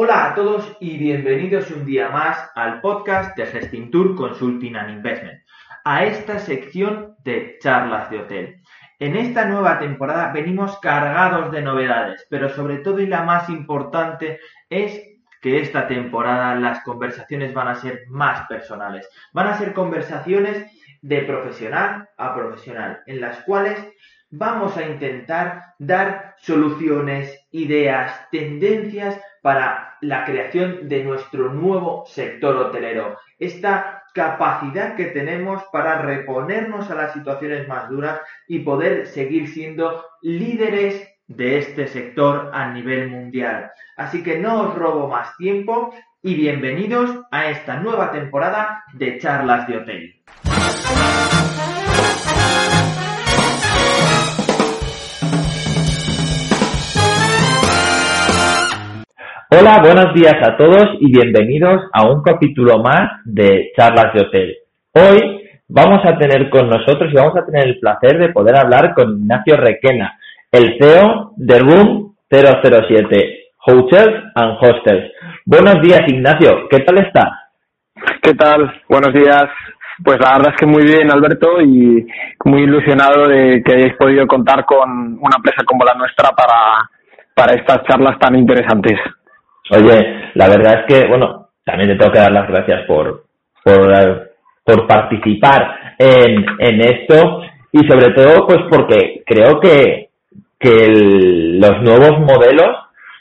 Hola a todos y bienvenidos un día más al podcast de Gestintour Consulting and Investment, a esta sección de charlas de hotel. En esta nueva temporada venimos cargados de novedades, pero sobre todo y la más importante es que esta temporada las conversaciones van a ser más personales. Van a ser conversaciones de profesional a profesional, en las cuales vamos a intentar dar soluciones, ideas, tendencias para la creación de nuestro nuevo sector hotelero. Esta capacidad que tenemos para reponernos a las situaciones más duras y poder seguir siendo líderes de este sector a nivel mundial. Así que no os robo más tiempo y bienvenidos a esta nueva temporada de charlas de hotel. Hola, buenos días a todos y bienvenidos a un capítulo más de charlas de hotel. Hoy vamos a tener con nosotros y vamos a tener el placer de poder hablar con Ignacio Requena, el CEO de Room 007, Hotels and Hostels. Buenos días, Ignacio. ¿Qué tal está? ¿Qué tal? Buenos días. Pues la verdad es que muy bien, Alberto, y muy ilusionado de que hayáis podido contar con una empresa como la nuestra para, para estas charlas tan interesantes. Oye, la verdad es que, bueno, también te tengo que dar las gracias por, por, por participar en, en esto y sobre todo, pues porque creo que que los nuevos modelos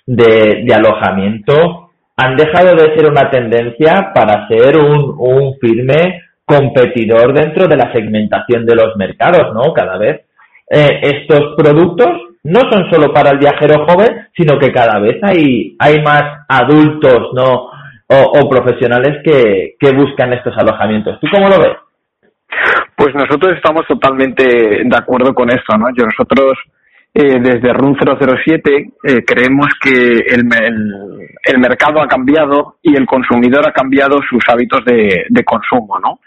de, de, alojamiento han dejado de ser una tendencia para ser un, un, firme competidor dentro de la segmentación de los mercados, ¿no? Cada vez eh, estos productos no son solo para el viajero joven, sino que cada vez hay, hay más adultos, ¿no? O, profesionales que, que buscan estos alojamientos. ¿Tú cómo lo ves? Pues nosotros estamos totalmente de acuerdo con esto, ¿no? Yo nosotros eh, desde RUN 007 eh, creemos que el, el, mercado ha cambiado y el consumidor ha cambiado sus hábitos de, de consumo, ¿no?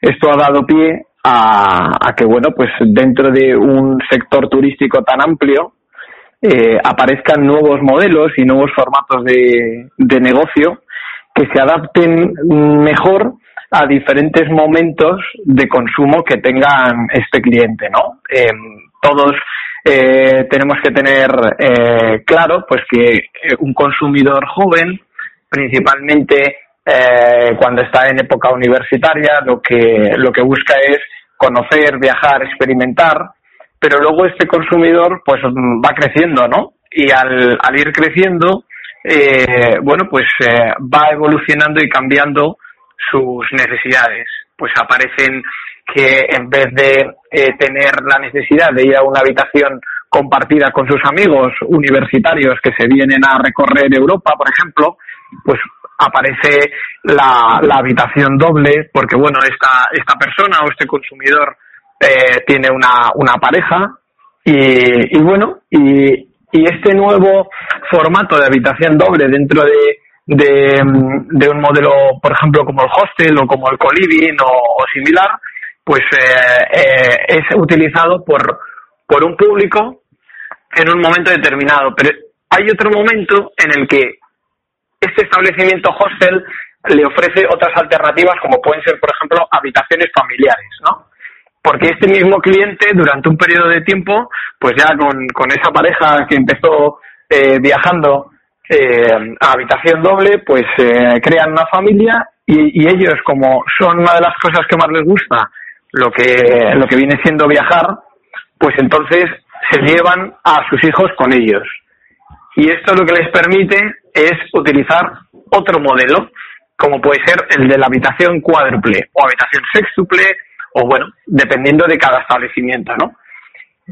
Esto ha dado pie a, a, que, bueno, pues dentro de un sector turístico tan amplio eh, aparezcan nuevos modelos y nuevos formatos de, de negocio que se adapten mejor a diferentes momentos de consumo que tengan este cliente, ¿no? Eh, todos eh, tenemos que tener eh, claro pues que eh, un consumidor joven principalmente eh, cuando está en época universitaria lo que lo que busca es conocer viajar experimentar pero luego este consumidor pues va creciendo no y al, al ir creciendo eh, bueno pues eh, va evolucionando y cambiando sus necesidades. Pues aparecen que en vez de eh, tener la necesidad de ir a una habitación compartida con sus amigos universitarios que se vienen a recorrer Europa, por ejemplo, pues aparece la, la habitación doble porque, bueno, esta, esta persona o este consumidor eh, tiene una, una pareja y, y bueno, y, este nuevo formato de habitación doble dentro de, de, de, un modelo, por ejemplo, como el hostel o como el coliving o, o similar, pues eh, eh, es utilizado por, por un público en un momento determinado. Pero hay otro momento en el que este establecimiento hostel le ofrece otras alternativas como pueden ser, por ejemplo, habitaciones familiares, ¿no? Porque este mismo cliente, durante un periodo de tiempo, pues ya con, con esa pareja que empezó eh, viajando eh, a habitación doble, pues eh, crean una familia y, y ellos, como son una de las cosas que más les gusta, lo que, lo que viene siendo viajar, pues entonces se llevan a sus hijos con ellos. Y esto lo que les permite es utilizar otro modelo, como puede ser el de la habitación cuádruple o habitación sextuple, o bueno, dependiendo de cada establecimiento, ¿no?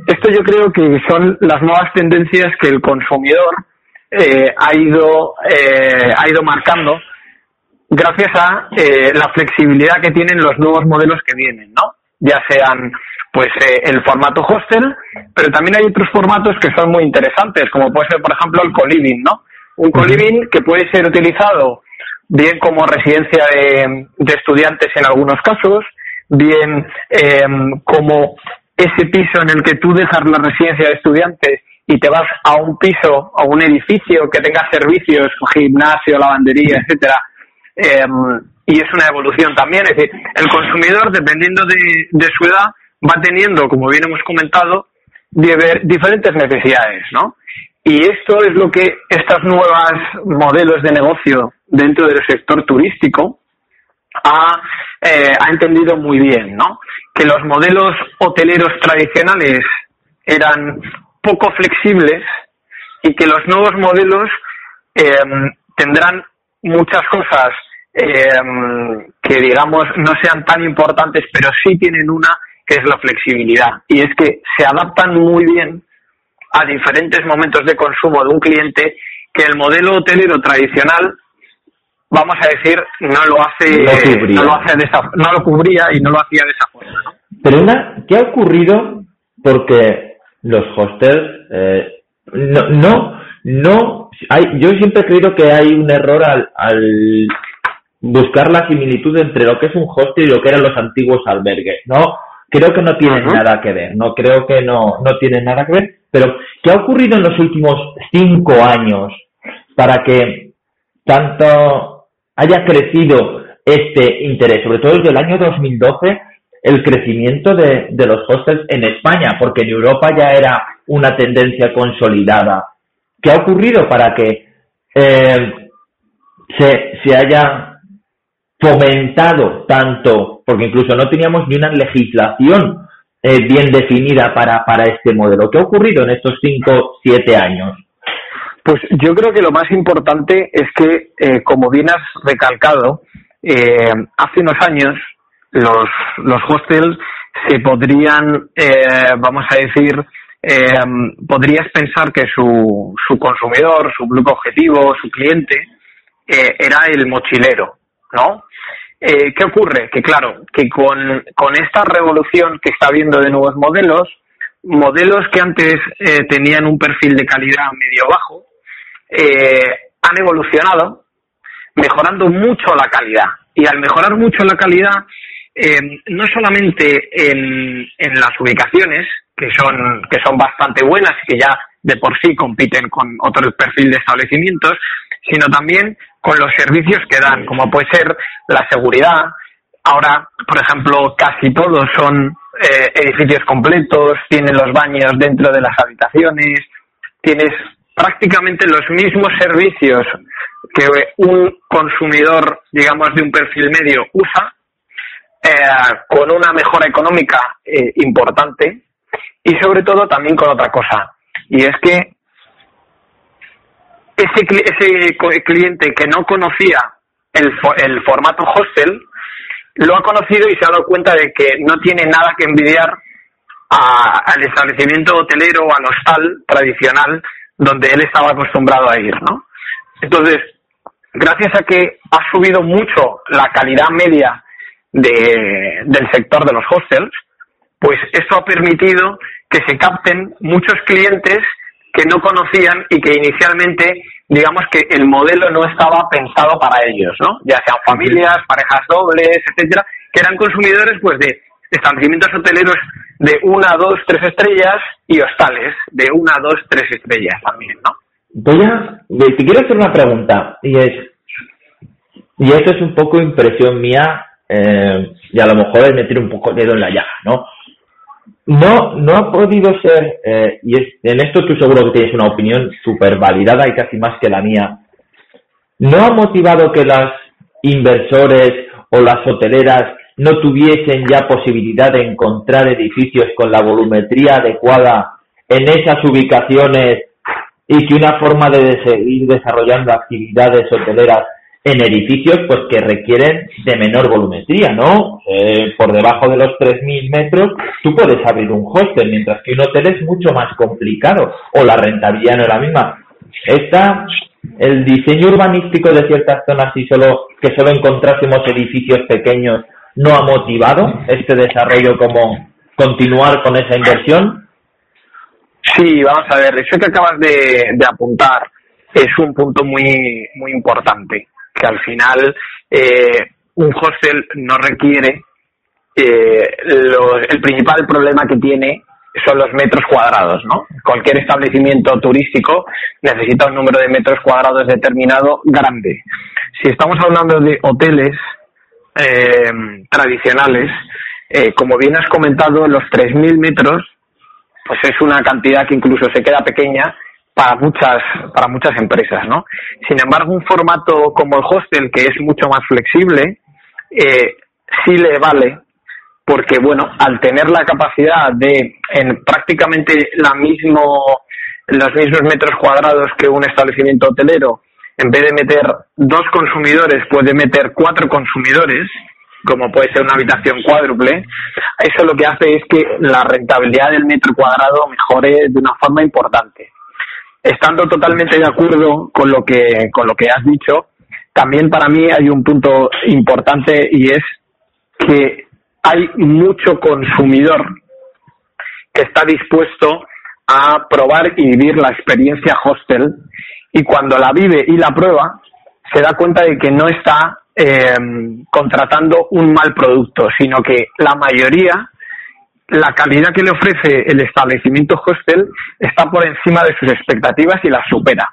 Esto yo creo que son las nuevas tendencias que el consumidor eh, ha ido eh, ha ido marcando gracias a eh, la flexibilidad que tienen los nuevos modelos que vienen, ¿no? Ya sean pues el formato hostel, pero también hay otros formatos que son muy interesantes, como puede ser, por ejemplo, el co-living, ¿no? Un co-living que puede ser utilizado bien como residencia de, de estudiantes en algunos casos, bien eh, como ese piso en el que tú dejas la residencia de estudiantes y te vas a un piso o un edificio que tenga servicios, gimnasio, lavandería, etcétera, em, y es una evolución también. Es decir, el consumidor, dependiendo de, de su edad, va teniendo, como bien hemos comentado, diferentes necesidades, ¿no? Y esto es lo que estas nuevas modelos de negocio dentro del sector turístico ha, eh, ha entendido muy bien, ¿no? Que los modelos hoteleros tradicionales eran poco flexibles y que los nuevos modelos eh, tendrán muchas cosas eh, que digamos no sean tan importantes, pero sí tienen una que es la flexibilidad. Y es que se adaptan muy bien a diferentes momentos de consumo de un cliente que el modelo hotelero tradicional vamos a decir no lo hace no, lo hace de esa, no lo cubría y no lo hacía de esa forma pero una qué ha ocurrido porque los hostels eh, no no no hay yo siempre he creído que hay un error al, al buscar la similitud entre lo que es un hostel y lo que eran los antiguos albergues no creo que no tienen nada que ver, no creo que no, no tienen nada que ver, pero ¿qué ha ocurrido en los últimos cinco años para que tanto haya crecido este interés, sobre todo desde el año 2012, el crecimiento de, de los hostels en España, porque en Europa ya era una tendencia consolidada. ¿Qué ha ocurrido para que eh, se, se haya fomentado tanto, porque incluso no teníamos ni una legislación eh, bien definida para, para este modelo. ¿Qué ha ocurrido en estos cinco, siete años? Pues yo creo que lo más importante es que, eh, como bien has recalcado, eh, hace unos años los, hostels se podrían, vamos a decir, podrías pensar que su, su consumidor, su grupo objetivo, su cliente, era el mochilero, ¿no? Eh, ¿Qué ocurre? Que claro, que con, con esta revolución que está habiendo de nuevos modelos, modelos que antes eh, tenían un perfil de calidad medio bajo, eh, han evolucionado, mejorando mucho la calidad. Y al mejorar mucho la calidad, no solamente en, en las ubicaciones, que son, que son bastante buenas y que ya de por sí compiten con otro perfil de establecimientos, sino también con los servicios que dan, como puede ser la seguridad. Ahora, por ejemplo, casi todos son eh, edificios completos, tienen los baños dentro de las habitaciones, tienes prácticamente los mismos servicios que un consumidor, digamos, de un perfil medio usa, eh, con una mejora económica eh, importante y sobre todo también con otra cosa, y es que ese, ese cliente que no conocía el, el formato hostel, lo ha conocido y se ha dado cuenta de que no tiene nada que envidiar al establecimiento hotelero o al hostal tradicional donde él estaba acostumbrado a ir, ¿no? Entonces, gracias a que ha subido mucho la calidad media de, del sector de los hostels, pues esto ha permitido que se capten muchos clientes que no conocían y que inicialmente, digamos que el modelo no estaba pensado para ellos, ¿no? Ya sean familias, parejas dobles, etcétera, que eran consumidores pues de establecimientos hoteleros de una, dos, tres estrellas y hostales de una, dos, tres estrellas también, ¿no? Voy a, te quiero hacer una pregunta y es, y esto es un poco impresión mía eh, y a lo mejor es meter un poco el dedo en la llaga, ¿no? No, no ha podido ser, eh, y en esto tú seguro que tienes una opinión súper validada y casi más que la mía. ¿No ha motivado que las inversores o las hoteleras no tuviesen ya posibilidad de encontrar edificios con la volumetría adecuada en esas ubicaciones y que una forma de seguir desarrollando actividades hoteleras en edificios pues que requieren de menor volumetría, ¿no? Eh, por debajo de los 3.000 metros tú puedes abrir un hostel, mientras que un hotel es mucho más complicado o la rentabilidad no es la misma. Está el diseño urbanístico de ciertas zonas y solo que solo encontrásemos edificios pequeños no ha motivado este desarrollo como continuar con esa inversión. Sí, vamos a ver, eso que acabas de, apuntar es un punto muy muy importante que al final eh, un hostel no requiere eh, el principal problema que tiene son los metros cuadrados, ¿no? Cualquier establecimiento turístico necesita un número de metros cuadrados determinado grande. Si estamos hablando de hoteles eh, tradicionales, eh, como bien has comentado, los 3.000 metros, pues es una cantidad que incluso se queda pequeña para muchas para muchas empresas, ¿no? Sin embargo, un formato como el hostel, que es mucho más flexible, eh, sí le vale porque bueno, al tener la capacidad de en prácticamente la mismo los mismos metros cuadrados que un establecimiento hotelero, en vez de meter dos consumidores, puede meter cuatro consumidores, como puede ser una habitación cuádruple, eso lo que hace es que la rentabilidad del metro cuadrado mejore de una forma importante. Estando totalmente de acuerdo con lo que, con lo que has dicho, también para mí hay un punto importante y es que hay mucho consumidor que está dispuesto a probar y vivir la experiencia hostel y cuando la vive y la prueba se da cuenta de que no está eh, contratando un mal producto, sino que la mayoría, la calidad que le ofrece el establecimiento hostel está por encima de sus expectativas y las supera.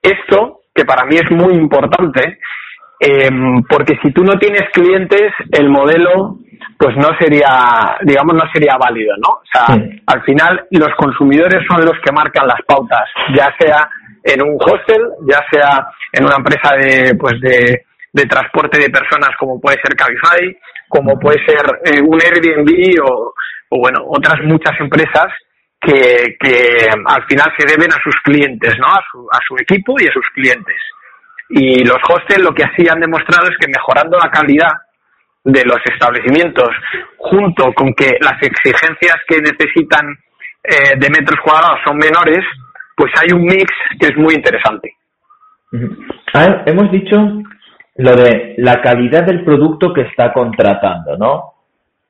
Esto, que para mí es muy importante, eh, porque si tú no tienes clientes, el modelo pues no sería, digamos, no sería válido, ¿no? O sea, al final los consumidores son los que marcan las pautas, ya sea en un hostel, ya sea en una empresa de, pues de, de transporte de personas como puede ser Cabify, como puede ser eh, un Airbnb o, bueno, otras muchas empresas que, que al final se deben a sus clientes, ¿no? A su, a su equipo y a sus clientes. Y los hostels lo que así han demostrado es que mejorando la calidad de los establecimientos, junto con que las exigencias que necesitan eh, de metros cuadrados son menores, pues hay un mix que es muy interesante. hemos dicho lo de la calidad del producto que está contratando, ¿no?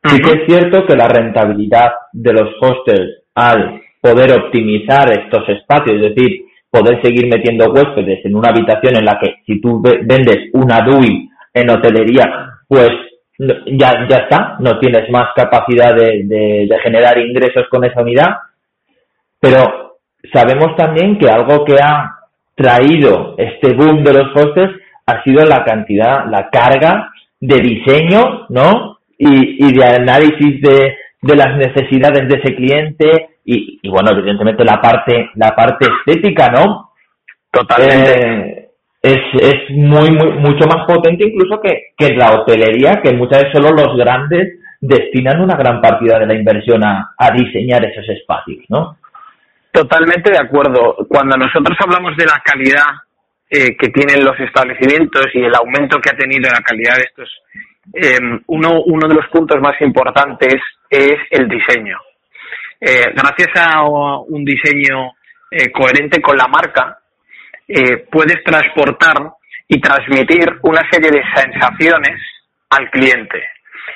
Sí que es cierto que la rentabilidad de los hostels al poder optimizar estos espacios, es decir, poder seguir metiendo huéspedes en una habitación en la que si tú vendes una DUI en hotelería, pues ya, ya está, no tienes más capacidad de, de, generar ingresos con esa unidad, pero sabemos también que algo que ha traído este boom de los hostels ha sido la cantidad, la carga de diseño, ¿no? Y, y de análisis de, de las necesidades de ese cliente y, y, bueno, evidentemente la parte, la parte estética, ¿no? Totalmente. Eh, es, es muy, muy, mucho más potente incluso que, que la hotelería, que muchas veces solo los grandes destinan una gran partida de la inversión a, a diseñar esos espacios, ¿no? Totalmente de acuerdo. Cuando nosotros hablamos de la calidad eh, que tienen los establecimientos y el aumento que ha tenido la calidad de estos, eh, uno, uno de los puntos más importantes es el diseño. Eh, gracias a un diseño eh, coherente con la marca, puedes transportar y transmitir una serie de sensaciones al cliente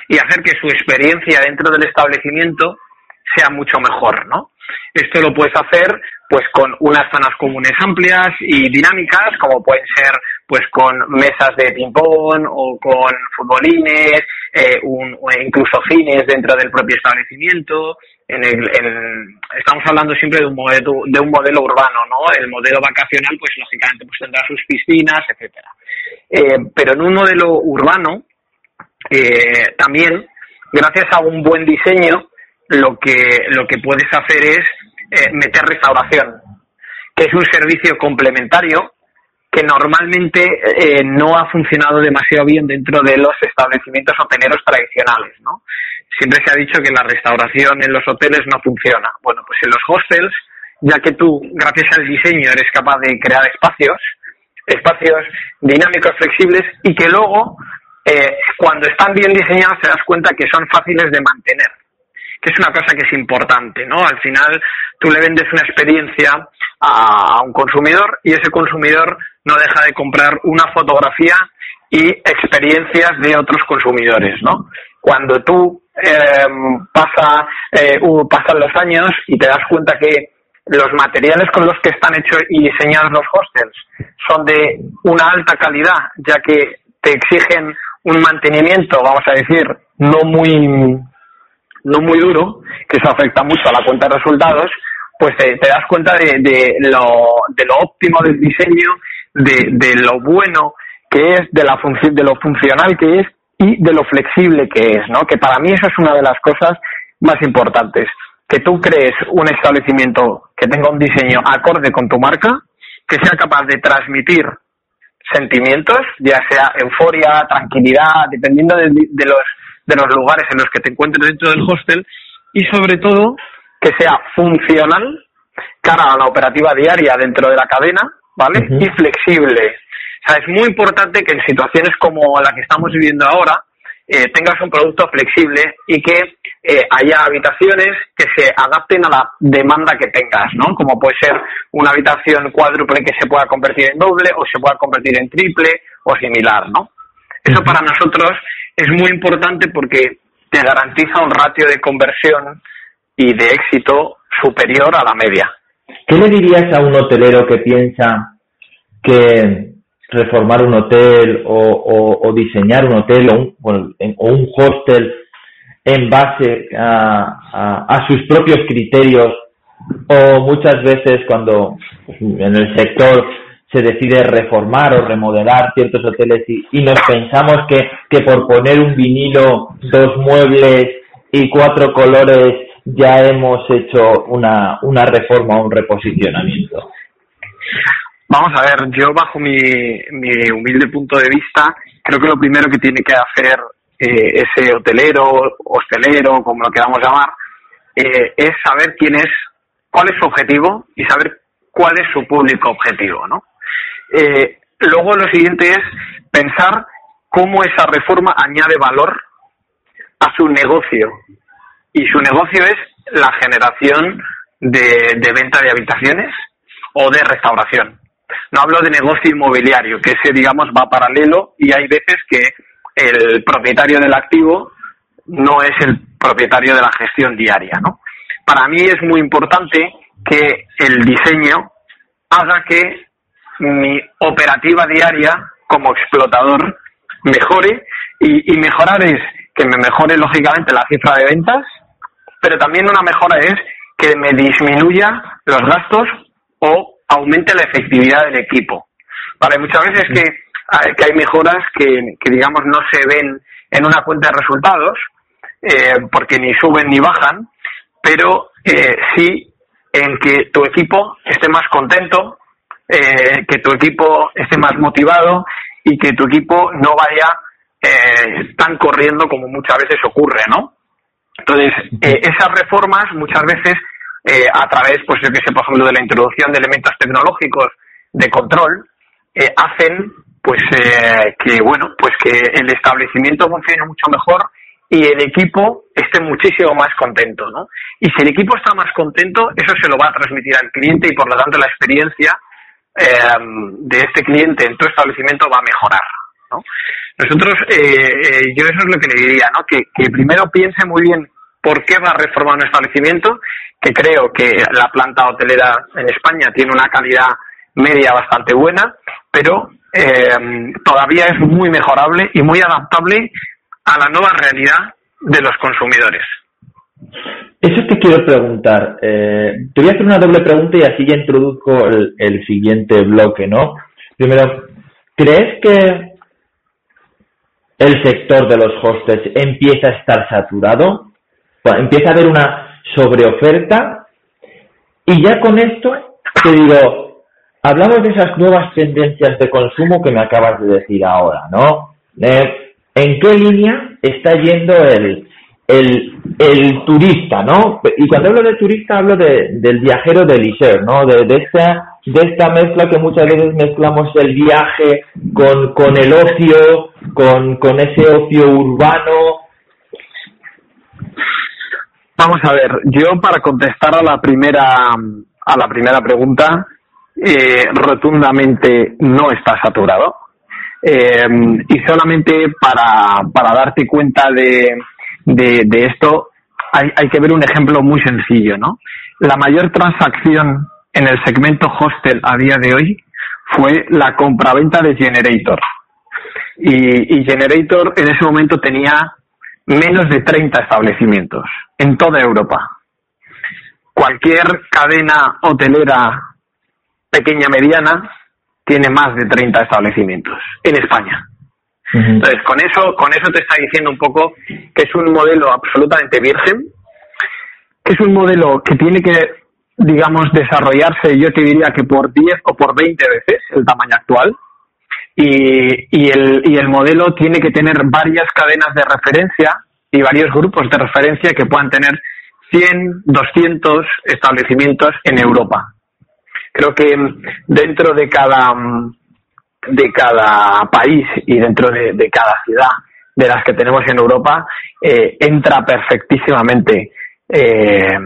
y hacer que su experiencia dentro del establecimiento sea mucho mejor, ¿no? Esto lo puedes hacer pues con unas zonas comunes amplias y dinámicas, como pueden ser pues con mesas de ping-pong o con futbolines, eh, un, incluso cines dentro del propio establecimiento. En el, estamos hablando siempre de un modelo de un modelo urbano, ¿no? El modelo vacacional, pues lógicamente, pues tendrá sus piscinas, etcétera. Eh, pero en un modelo urbano, eh, también, gracias a un buen diseño, lo que lo que puedes hacer es eh, meter restauración, que es un servicio complementario que normalmente eh, no ha funcionado demasiado bien dentro de los establecimientos hoteleros tradicionales, ¿no? Siempre se ha dicho que la restauración en los hoteles no funciona. Bueno, pues en los hostels, ya que tú, gracias al diseño, eres capaz de crear espacios, espacios dinámicos, flexibles, y que luego, eh, cuando están bien diseñados, te das cuenta que son fáciles de mantener es una cosa que es importante, ¿no? Al final tú le vendes una experiencia a, un consumidor y ese consumidor no deja de comprar una fotografía y experiencias de otros consumidores, ¿no? Cuando tú eh, pasa, eh, pasan los años y te das cuenta que los materiales con los que están hechos y diseñados los hostels son de una alta calidad, ya que te exigen un mantenimiento, vamos a decir, no muy no muy duro, que eso afecta mucho a la cuenta de resultados, pues te, das cuenta de, lo, de lo óptimo del diseño, de, de lo bueno que es, de, la de lo funcional que es y de lo flexible que es, ¿no? Que para mí eso es una de las cosas más importantes. Que tú crees un establecimiento que tenga un diseño acorde con tu marca, que sea capaz de transmitir sentimientos, ya sea euforia, tranquilidad, dependiendo de, de, los, de los lugares en los que te encuentres dentro del hostel, y sobre todo que sea funcional cara a la operativa diaria dentro de la cadena, ¿vale? Y flexible. O sea, es muy importante que en situaciones como la que estamos viviendo ahora, eh, tengas un producto flexible y que eh, haya habitaciones que se adapten a la demanda que tengas, ¿no? Como puede ser una habitación cuádruple que se pueda convertir en doble o se pueda convertir en triple o similar, ¿no? Eso para nosotros es muy importante porque te garantiza un ratio de conversión y de éxito superior a la media. ¿Qué le dirías a un hotelero que piensa que reformar un hotel o, diseñar un hotel o un, o un hostel en base a, sus propios criterios o muchas veces cuando en el sector se decide reformar o remodelar ciertos hoteles y, nos pensamos que, que por poner un vinilo, dos muebles y cuatro colores ya hemos hecho una, una reforma o un reposicionamiento. Vamos a ver, yo bajo mi, mi humilde punto de vista, creo que lo primero que tiene que hacer eh, ese hotelero, hostelero, como lo queramos llamar, eh, es saber quién es, cuál es su objetivo y saber cuál es su público objetivo, ¿no? Eh, luego lo siguiente es pensar cómo esa reforma añade valor a su negocio. Y su negocio es la generación de, venta de habitaciones o de restauración. No hablo de negocio inmobiliario, que ese, digamos, va paralelo y hay veces que el propietario del activo no es el propietario de la gestión diaria, ¿no? Para mí es muy importante que el diseño haga que mi operativa diaria como explotador mejore y, y mejorar es que me mejore lógicamente la cifra de ventas, pero también una mejora es que me disminuya los gastos o aumente la efectividad del equipo. Vale, muchas veces que, que hay mejoras que, que, digamos, no se ven en una cuenta de resultados, eh, porque ni suben ni bajan, pero eh, sí en que tu equipo esté más contento, eh, que tu equipo esté más motivado y que tu equipo no vaya eh, tan corriendo como muchas veces ocurre, ¿no? Entonces, eh, esas reformas muchas veces eh, a través, pues yo que sé, por ejemplo, de la introducción de elementos tecnológicos de control, eh, hacen pues eh, que bueno, pues que el establecimiento funcione mucho mejor y el equipo esté muchísimo más contento, ¿no? Y si el equipo está más contento, eso se lo va a transmitir al cliente y por lo tanto la experiencia de este cliente en tu establecimiento va a mejorar, ¿no? Nosotros, yo eso es lo que le diría, ¿no? Que, primero piense muy bien por qué va a reformar un establecimiento, que creo que la planta hotelera en España tiene una calidad media bastante buena, pero eh, todavía es muy mejorable y muy adaptable a la nueva realidad de los consumidores. Eso te quiero preguntar. Eh, te voy a hacer una doble pregunta y así ya introduzco el, siguiente bloque, ¿no? Primero, ¿crees que el sector de los hostels empieza a estar saturado? empieza a haber una sobreoferta y ya con esto te digo, hablamos de esas nuevas tendencias de consumo que me acabas de decir ahora, ¿no? Eh, ¿En qué línea está yendo el, el, el, turista, ¿no? Y cuando hablo de turista hablo de, del viajero de leisure, ¿no? De, de, esta, de esta mezcla que muchas veces mezclamos el viaje con, con el ocio, con, con ese ocio urbano, Vamos a ver, yo para contestar a la primera a la primera pregunta, eh, rotundamente no está saturado. Eh, y solamente para, para darte cuenta de, de, esto, hay, hay, que ver un ejemplo muy sencillo, ¿no? La mayor transacción en el segmento hostel a día de hoy fue la compraventa de Generator. Y, y Generator en ese momento tenía menos de 30 establecimientos en toda Europa. Cualquier cadena hotelera pequeña mediana tiene más de 30 establecimientos en España. Entonces, con eso, con eso te está diciendo un poco que es un modelo absolutamente virgen, que es un modelo que tiene que, digamos, desarrollarse, yo te diría que por 10 o por 20 veces el tamaño actual, y, el, y el modelo tiene que tener varias cadenas de referencia y varios grupos de referencia que puedan tener 100, 200 establecimientos en Europa. Creo que dentro de cada, de cada país y dentro de, cada ciudad de las que tenemos en Europa eh, entra perfectísimamente eh,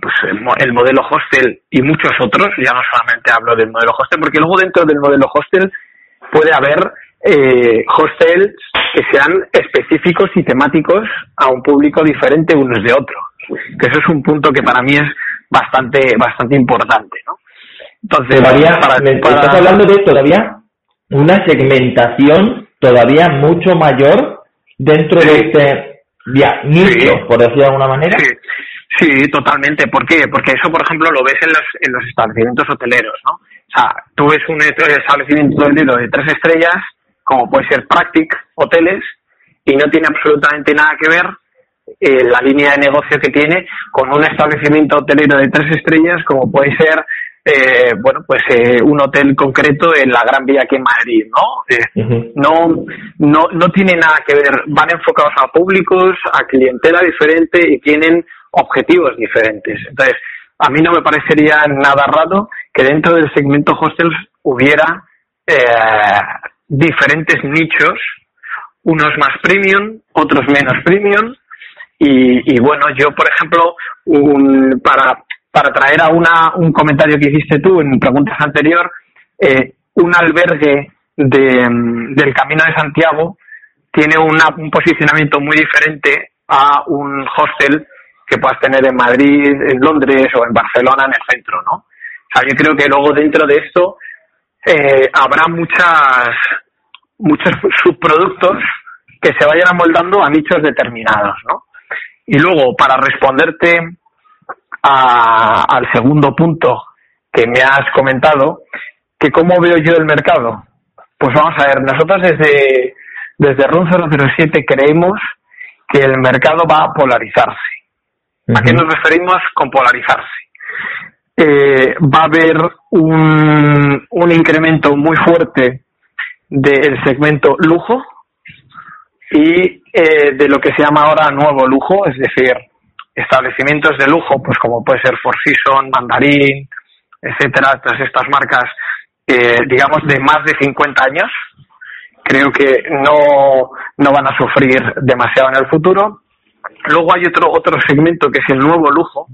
pues el, modelo hostel y muchos otros, ya no solamente hablo del modelo hostel, porque luego dentro del modelo hostel puede haber eh, hostels que sean específicos y temáticos a un público diferente unos de otros, que eso es un punto que para mí es bastante bastante importante, ¿no? Entonces, todavía, para, estás hablando de todavía una segmentación todavía mucho mayor dentro de este ya, nicho, por decirlo de alguna manera. Sí. totalmente. ¿Por qué? Porque eso, por ejemplo, lo ves en los, en los establecimientos hoteleros, ¿no? O sea, tú ves un establecimiento hotelero de tres estrellas, como puede ser Practic Hoteles, y no tiene absolutamente nada que ver eh, la línea de negocio que tiene con un establecimiento hotelero de tres estrellas, como puede ser eh, bueno, pues eh, un hotel concreto en la Gran Vía aquí en Madrid, ¿no? Eh, no, no, no tiene nada que ver, van enfocados a públicos, a clientela diferente y tienen objetivos diferentes. Entonces, a mí no me parecería nada raro que dentro del segmento hostels hubiera diferentes nichos, unos más premium, otros menos premium, y, y, bueno, yo, por ejemplo, un, para, para traer a una, un comentario que hiciste tú en preguntas anterior, eh, un albergue de, mm, del Camino de Santiago tiene una, un posicionamiento muy diferente a un hostel que puedas tener en Madrid, en Londres o en Barcelona en el centro, ¿no? O sea, yo creo que luego dentro de esto eh, habrá muchas muchos subproductos que se vayan amoldando a nichos determinados, ¿no? Y luego, para responderte al segundo punto que me has comentado, que cómo veo yo el mercado. Pues vamos a ver, nosotros desde, desde RUN 007 creemos que el mercado va a polarizarse. ¿A qué nos referimos con polarizarse? Eh, va a haber un, un incremento muy fuerte del segmento lujo y eh, de lo que se llama ahora nuevo lujo, es decir, establecimientos de lujo, pues como puede ser Four Seasons, Mandarín, etcétera, todas estas marcas, eh, digamos, de más de 50 años, creo que no, no van a sufrir demasiado en el futuro. Luego hay otro, otro segmento que es el nuevo lujo,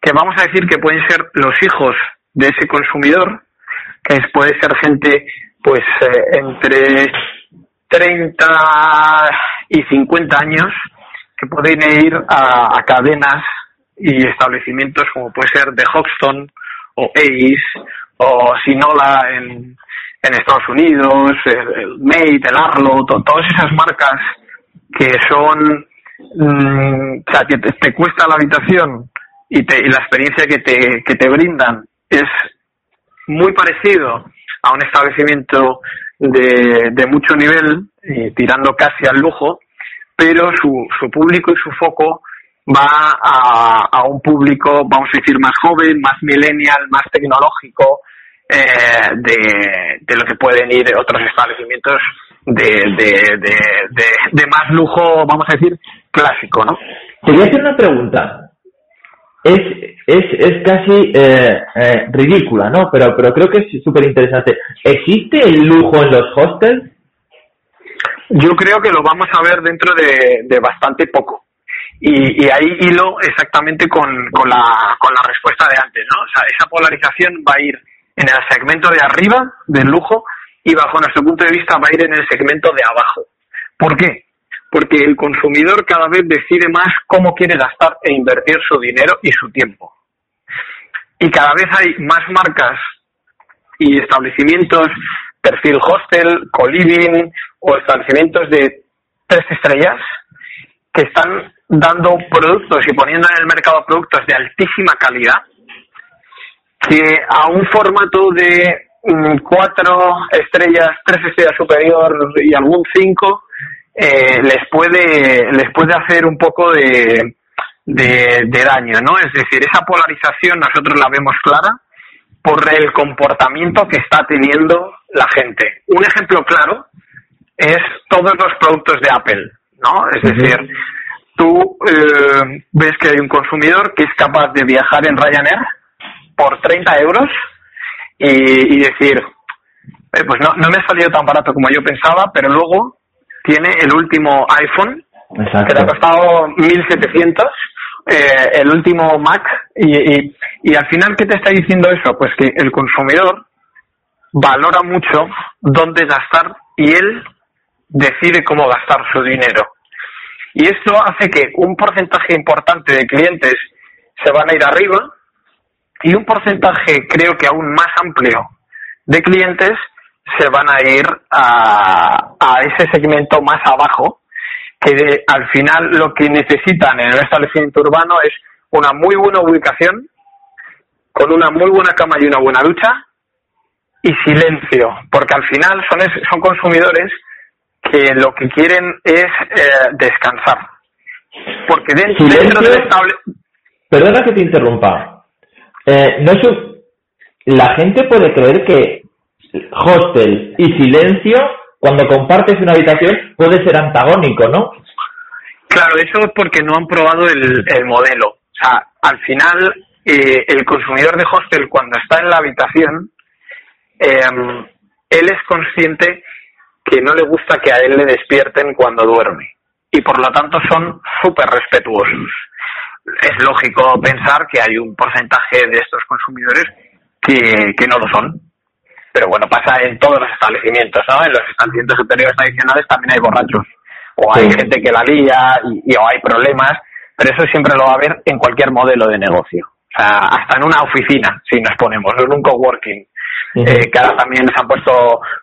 que vamos a decir que pueden ser los hijos de ese consumidor, que puede ser gente pues eh, entre 30 y 50 años, que pueden ir a, cadenas y establecimientos como puede ser The Hoxton o Ace o Sinola en, en Estados Unidos, el, Mate, el Arlo, todas esas marcas que son, mm, o sea, que te, cuesta la habitación y, te, y la experiencia que te, que te brindan es muy parecido a un establecimiento de, de mucho nivel, y tirando casi al lujo, pero su, su público y su foco va a, a, un público, vamos a decir, más joven, más millennial, más tecnológico, eh, de, de, lo que pueden ir otros establecimientos de, de, de, más lujo, vamos a decir, clásico, ¿no? Te hacer una pregunta. Es, es, es casi eh, eh, ridícula, ¿no? Pero, pero creo que es súper interesante. ¿Existe el lujo en los hostels? Yo creo que lo vamos a ver dentro de, bastante poco. Y, y, ahí hilo exactamente con, con, la, con la respuesta de antes, ¿no? O sea, esa polarización va a ir en el segmento de arriba del lujo y bajo nuestro punto de vista va a ir en el segmento de abajo. ¿Por qué? Porque el consumidor cada vez decide más cómo quiere gastar e invertir su dinero y su tiempo. Y cada vez hay más marcas y establecimientos perfil hostel, co-living o establecimientos de tres estrellas que están dando productos y poniendo en el mercado productos de altísima calidad que a un formato de mm, cuatro estrellas, tres estrellas superior y algún cinco eh, les puede les puede hacer un poco de, de, de daño, ¿no? Es decir, esa polarización nosotros la vemos clara por el comportamiento que está teniendo la gente. Un ejemplo claro es todos los productos de Apple, ¿no? Es decir, tú eh, ves que hay un consumidor que es capaz de viajar en Ryanair por 30 euros y, decir, eh, pues no, no me ha salido tan barato como yo pensaba, pero luego tiene el último iPhone que le ha costado 1.700 eh, el último Mac y, y, al final, ¿qué te está diciendo eso? Pues que el consumidor valora mucho dónde gastar y él decide cómo gastar su dinero. Y esto hace que un porcentaje importante de clientes se van a ir arriba y un porcentaje, creo que aún más amplio, de clientes se van a ir a, a ese segmento más abajo que al final lo que necesitan en el establecimiento urbano es una muy buena ubicación, con una muy buena cama y una buena ducha, y silencio, porque al final son, son consumidores que lo que quieren es eh, descansar. Porque dentro, dentro del establecimiento... Perdona que te interrumpa. Eh, no La gente puede creer que hostel y silencio cuando compartes una habitación puede ser antagónico, ¿no? Claro, eso es porque no han probado el, el modelo. O sea, al final, eh, el consumidor de hostel, cuando está en la habitación, eh, él es consciente que no le gusta que a él le despierten cuando duerme. Y por lo tanto son súper respetuosos. Es lógico pensar que hay un porcentaje de estos consumidores que, que no lo son pero bueno, pasa en todos los establecimientos, ¿no? En los establecimientos superiores tradicionales también hay borrachos, o hay gente que la lía, y, o hay problemas, pero eso siempre lo va a haber en cualquier modelo de negocio. O sea, hasta en una oficina, si nos ponemos, en un coworking, eh, que ahora también se han puesto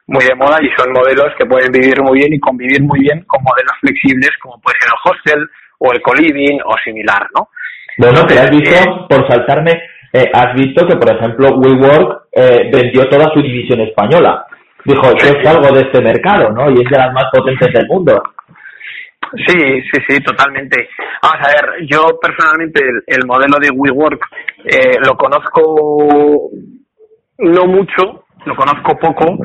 muy de moda y son modelos que pueden vivir muy bien y convivir muy bien con modelos flexibles como puede ser el hostel o el co-living o similar, ¿no? Bueno, te has visto, eh, por saltarme, eh, has visto que, por ejemplo, WeWork eh, vendió toda su división española. Dijo, yo salgo de este mercado, ¿no? Y es de las más potentes del mundo. Sí, sí, sí, totalmente. Vamos a ver, yo personalmente el, modelo de WeWork eh, lo conozco no mucho, lo conozco poco,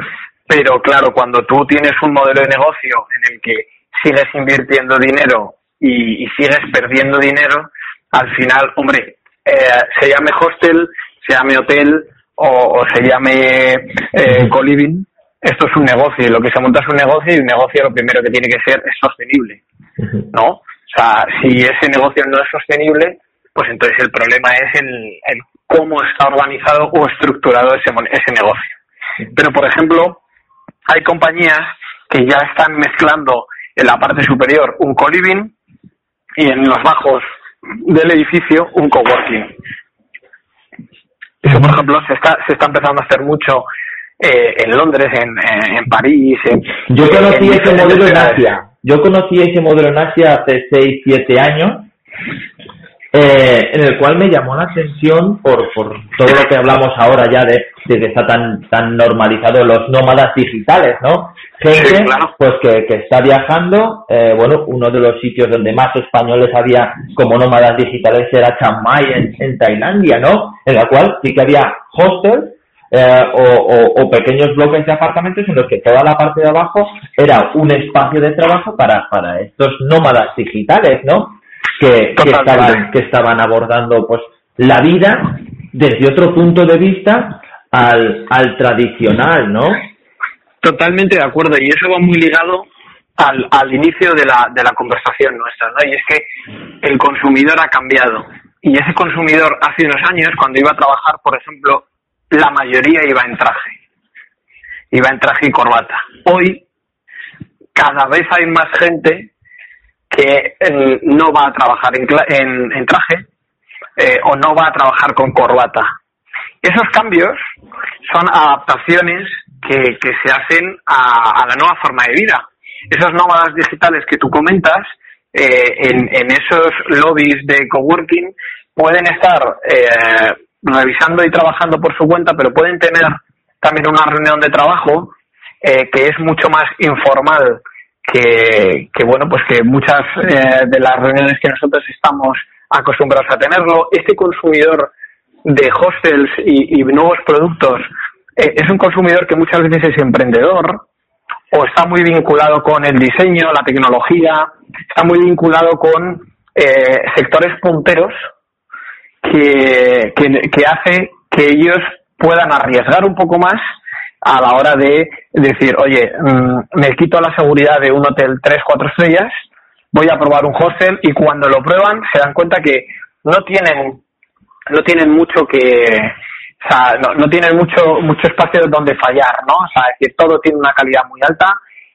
pero claro, cuando tú tienes un modelo de negocio en el que sigues invirtiendo dinero y sigues perdiendo dinero, al final, hombre, eh, se llame hostel, se llame hotel o, se llame eh, co-living, esto es un negocio y lo que se monta es un negocio y un negocio lo primero que tiene que ser es sostenible, ¿no? O sea, si ese negocio no es sostenible, pues entonces el problema es el, el cómo está organizado o estructurado ese, ese negocio. Pero, por ejemplo, hay compañías que ya están mezclando en la parte superior un co-living y en los bajos del edificio un coworking. Eso, por ejemplo, se está, se está empezando a hacer mucho eh, en Londres, en, en, París. Yo conocí ese modelo en Asia. Yo conocí ese modelo en Asia hace 6, 7 años eh, en el cual me llamó la atención por, por todo lo que hablamos ahora ya de, de que está tan, tan normalizado los nómadas digitales, ¿no? Gente, pues que, que está viajando, eh, bueno, uno de los sitios donde más españoles había como nómadas digitales era Chiang Mai en, en Tailandia, ¿no? En la cual sí que había hostels eh, o, o, pequeños bloques de apartamentos en los que toda la parte de abajo era un espacio de trabajo para, para estos nómadas digitales, ¿no? Que, estaban, que estaban abordando pues la vida desde otro punto de vista al, al tradicional, ¿no? Totalmente de acuerdo, y eso va muy ligado al, al inicio de la, de la conversación nuestra, ¿no? Y es que el consumidor ha cambiado. Y ese consumidor hace unos años, cuando iba a trabajar, por ejemplo, la mayoría iba en traje. Iba en traje y corbata. Hoy, cada vez hay más gente que eh, no va a trabajar en, en, traje eh, o no va a trabajar con corbata. Esos cambios son adaptaciones que, que se hacen a, la nueva forma de vida. Esos nómadas digitales que tú comentas eh, en, en, esos lobbies de coworking pueden estar eh, revisando y trabajando por su cuenta, pero pueden tener también una reunión de trabajo que es mucho más informal que, que bueno, pues que muchas eh, de las reuniones que nosotros estamos acostumbrados a tenerlo. Este consumidor de hostels y, nuevos productos eh, es un consumidor que muchas veces es emprendedor o está muy vinculado con el diseño, la tecnología, está muy vinculado con eh, sectores punteros que, que hace que ellos puedan arriesgar un poco más a la hora de decir, oye, mm, me quito la seguridad de un hotel 3, 4 estrellas, voy a probar un hostel y cuando lo prueban se dan cuenta que no tienen, no tienen mucho que, o sea, no, no tienen mucho, mucho espacio donde fallar, ¿no? O sea, que todo tiene una calidad muy alta.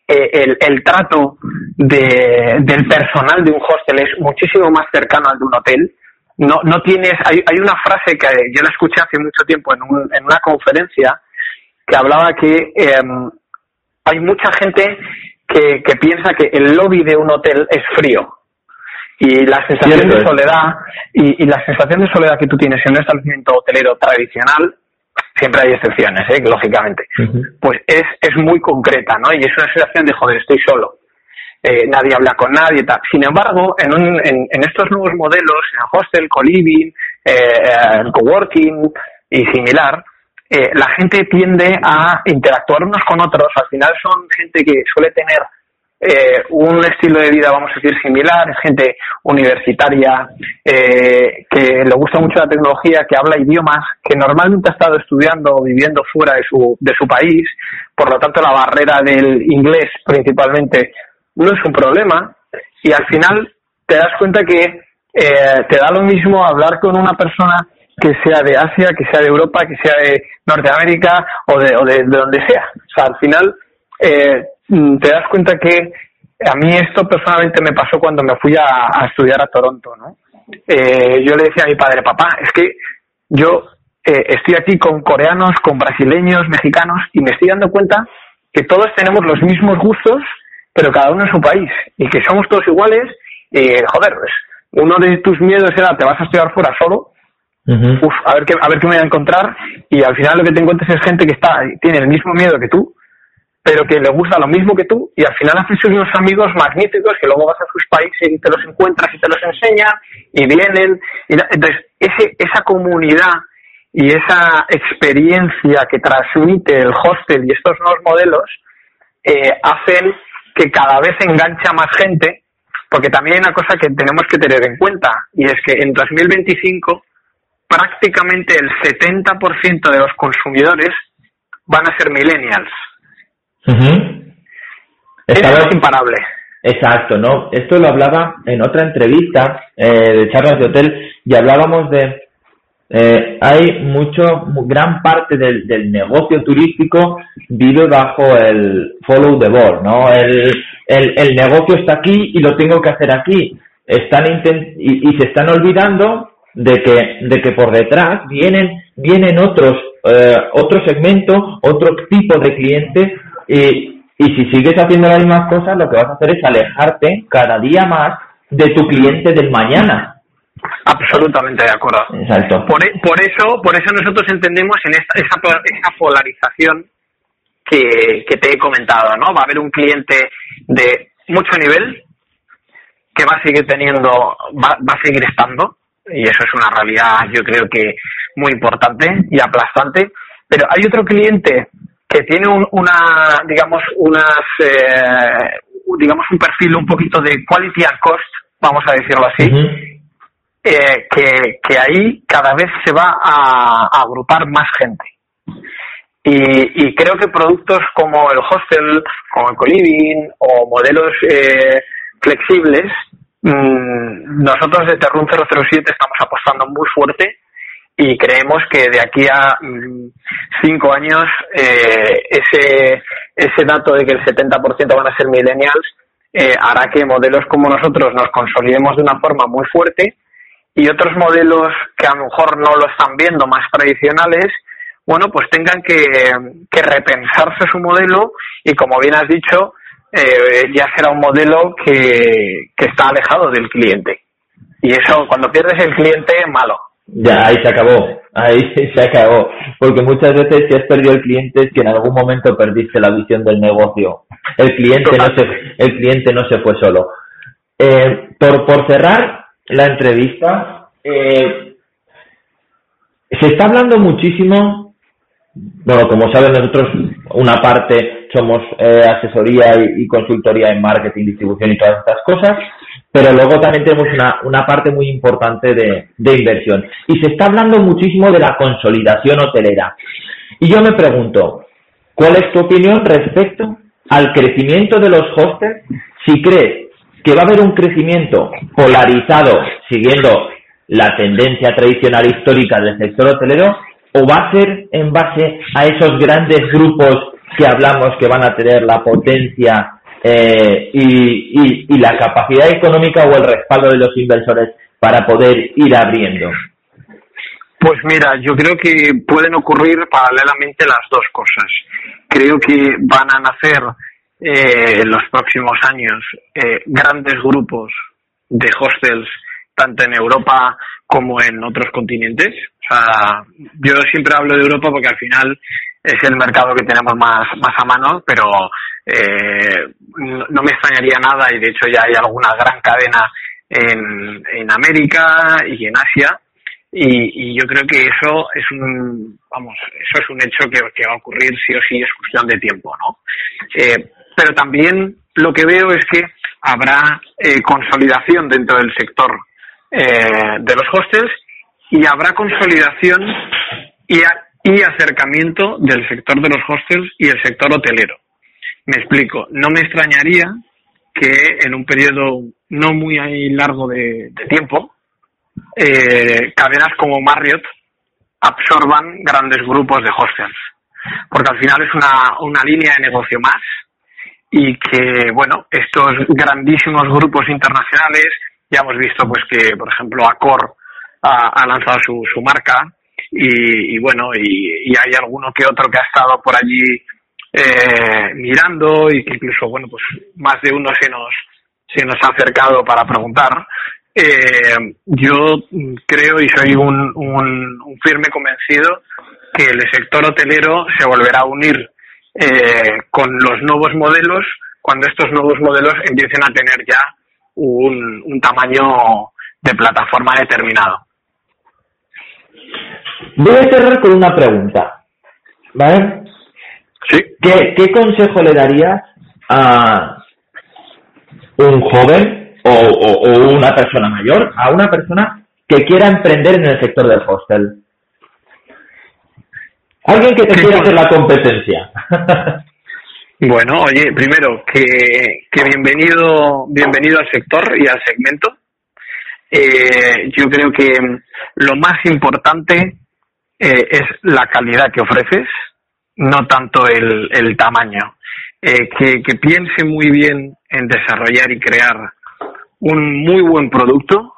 Eh, el, el trato de, del personal de un hostel es muchísimo más cercano al de un hotel. No, no tienes, hay, hay una frase que yo la escuché hace mucho tiempo en, un, en una conferencia que hablaba que eh, hay mucha gente que, que piensa que el lobby de un hotel es frío. Y la sensación de soledad y, y, la sensación de soledad que tú tienes en un establecimiento hotelero tradicional siempre hay excepciones ¿eh? lógicamente. Uh -huh. pues es es muy concreta no y es una sensación de joder estoy solo eh, nadie habla con nadie tal. Sin embargo en, un, en, en estos nuevos modelos en el hostel co-living eh, el coworking y similar eh, la gente tiende a interactuar unos con otros. Al final son gente que suele tener eh, un estilo de vida, vamos a decir, similar. Es gente universitaria eh, que le gusta mucho la tecnología, que habla idiomas, que normalmente ha estado estudiando o viviendo fuera de su, de su país. Por lo tanto, la barrera del inglés principalmente no es un problema. Y al final te das cuenta que eh, te da lo mismo hablar con una persona que sea de Asia, que sea de Europa, que sea de Norteamérica o de, o de, de donde sea. O sea, al final eh, te das cuenta que a mí esto personalmente me pasó cuando me fui a, a estudiar a Toronto, ¿no? Eh, yo le decía a mi padre, papá, es que yo eh, estoy aquí con coreanos, con brasileños, mexicanos y me estoy dando cuenta que todos tenemos los mismos gustos, pero cada uno en su país y que somos todos iguales y, joder, pues, uno de tus miedos era te vas a estudiar fuera solo Uf, a ver qué a ver qué me voy a encontrar. Y al final lo que te encuentras es gente que está tiene el mismo miedo que tú pero que le gusta lo mismo que tú y al final haces unos amigos magníficos que luego vas a sus países y te los encuentras y te los enseñan y vienen entonces ese esa comunidad y esa experiencia que transmite el hostel y estos nuevos modelos eh, hacen que cada vez engancha más gente porque también hay una cosa que tenemos que tener en cuenta y es que en 2025 prácticamente el 70% de los consumidores van a ser millennials. Uh -huh. Eso es imparable. Exacto, ¿no? Esto lo hablaba en otra entrevista eh, de charlas de hotel y hablábamos de eh, hay mucho, gran parte del, del, negocio turístico vive bajo el follow the ball, ¿no? El, el, el negocio está aquí y lo tengo que hacer aquí. Están y, y se están olvidando de que, de que por detrás vienen, vienen otros, eh, otro segmento, otro tipo de cliente y, y si sigues haciendo las mismas cosas, lo que vas a hacer es alejarte cada día más de tu cliente del mañana. Absolutamente de acuerdo. Exacto. Por, por eso, por eso nosotros entendemos en esta, esa, esa polarización que, que te he comentado, ¿no? Va a haber un cliente de mucho nivel que va a seguir teniendo, va, va a seguir estando, y eso es una realidad yo creo que muy importante y aplastante, pero hay otro cliente que tiene un, una, digamos, unas, eh, digamos, un perfil un poquito de quality and cost, vamos a decirlo así, uh -huh. eh, que, que ahí cada vez se va a, a agrupar más gente. Y, y, creo que productos como el hostel, como el co-living o modelos eh, flexibles, nosotros desde Run 007 estamos apostando muy fuerte y creemos que de aquí a mmm, cinco años eh, ese, ese dato de que el 70% van a ser millennials eh, hará que modelos como nosotros nos consolidemos de una forma muy fuerte y otros modelos que a lo mejor no lo están viendo más tradicionales bueno, pues tengan que, que repensarse su modelo y como bien has dicho, eh, ya será un modelo que, que está alejado del cliente. Y eso, cuando pierdes el cliente, malo. Ya, ahí se acabó, ahí se acabó. Porque muchas veces si has perdido el cliente es que en algún momento perdiste la visión del negocio. El cliente, no se, el cliente no se fue solo. Eh, por, por cerrar la entrevista, eh, se está hablando muchísimo, bueno, como saben nosotros, una parte somos eh, asesoría y, consultoría en marketing, distribución y todas estas cosas, pero luego también tenemos una, una parte muy importante de, de inversión. Y se está hablando muchísimo de la consolidación hotelera. Y yo me pregunto, ¿cuál es tu opinión respecto al crecimiento de los hostels? Si crees que va a haber un crecimiento polarizado siguiendo la tendencia tradicional histórica del sector hotelero o va a ser en base a esos grandes grupos que hablamos que van a tener la potencia eh, y, la capacidad económica o el respaldo de los inversores para poder ir abriendo? Pues mira, yo creo que pueden ocurrir paralelamente las dos cosas. Creo que van a nacer eh, en los próximos años eh, grandes grupos de hostels tanto en Europa como en otros continentes. O sea, yo siempre hablo de Europa porque al final es el mercado que tenemos más, más a mano, pero eh, no, me extrañaría nada y de hecho ya hay alguna gran cadena en, en América y en Asia y, yo creo que eso es un vamos eso es un hecho que, que va a ocurrir sí o sí es cuestión de tiempo no eh, pero también lo que veo es que habrá eh, consolidación dentro del sector eh, de los hostels y habrá consolidación y, y acercamiento del sector de los hostels y el sector hotelero. Me explico, no me extrañaría que en un periodo no muy largo de, tiempo, eh, cadenas como Marriott absorban grandes grupos de hostels. Porque al final es una, una línea de negocio más y que, bueno, estos grandísimos grupos internacionales ya hemos visto pues que, por ejemplo, Accor ha, lanzado su, su marca y, bueno, y, hay alguno que otro que ha estado por allí eh, mirando y que incluso, bueno, pues más de uno se nos, se nos ha acercado para preguntar. Eh, yo creo y soy un, un, firme convencido que el sector hotelero se volverá a unir eh, con los nuevos modelos cuando estos nuevos modelos empiecen a tener ya un, un tamaño de plataforma determinado. Voy a cerrar con una pregunta. ¿Vale? Sí. ¿Qué, qué consejo le darías a un joven o, o, una persona mayor, a una persona que quiera emprender en el sector del hostel? Alguien que te quiera hacer la competencia. Bueno, oye, primero, que, que bienvenido, bienvenido al sector y al segmento. Eh, yo creo que lo más importante eh, es la calidad que ofreces, no tanto el, el tamaño. Eh, que, que piense muy bien en desarrollar y crear un muy buen producto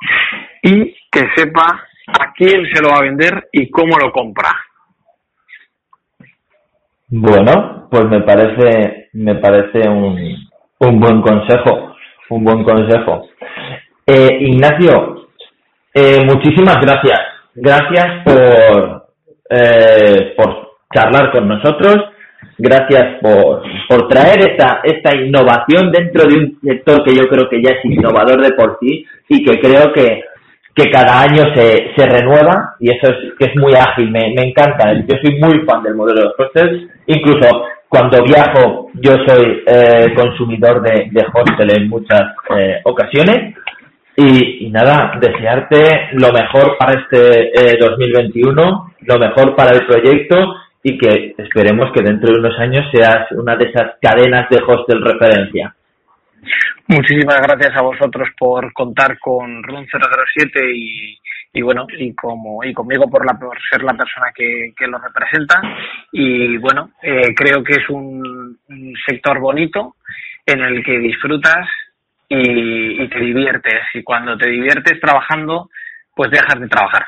y que sepa a quién se lo va a vender y cómo lo compra. Bueno, pues me parece, me parece un, un buen consejo, un buen consejo. Eh, Ignacio, eh, muchísimas gracias. Gracias por, eh, por charlar con nosotros. Gracias por, por traer esta, esta innovación dentro de un sector que yo creo que ya es innovador de por sí y que creo que, que cada año se, se renueva y eso es que es muy ágil, me, me encanta. Yo soy muy fan del modelo de hostels, incluso cuando viajo yo soy eh, consumidor de, de, hostel en muchas eh, ocasiones y, nada, desearte lo mejor para este eh, 2021, lo mejor para el proyecto y que esperemos que dentro de unos años seas una de esas cadenas de hostel referencia. Muchísimas gracias a vosotros por contar con RUN 007 y, y bueno, y como y conmigo por, la, por ser la persona que, que lo representa. Y bueno, eh, creo que es un, sector bonito en el que disfrutas y, y, te diviertes. Y cuando te diviertes trabajando, pues dejas de trabajar.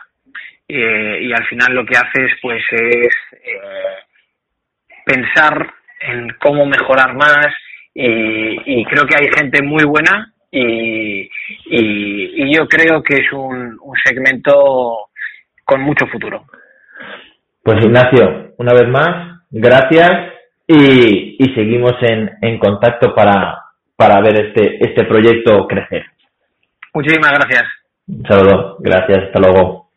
Eh, y al final lo que haces pues es eh, pensar en cómo mejorar más y, creo que hay gente muy buena y, y, yo creo que es un, un segmento con mucho futuro. Pues Ignacio, una vez más, gracias y, y seguimos en, en contacto para, para ver este, este proyecto crecer. Muchísimas gracias. Un saludo, gracias, hasta luego.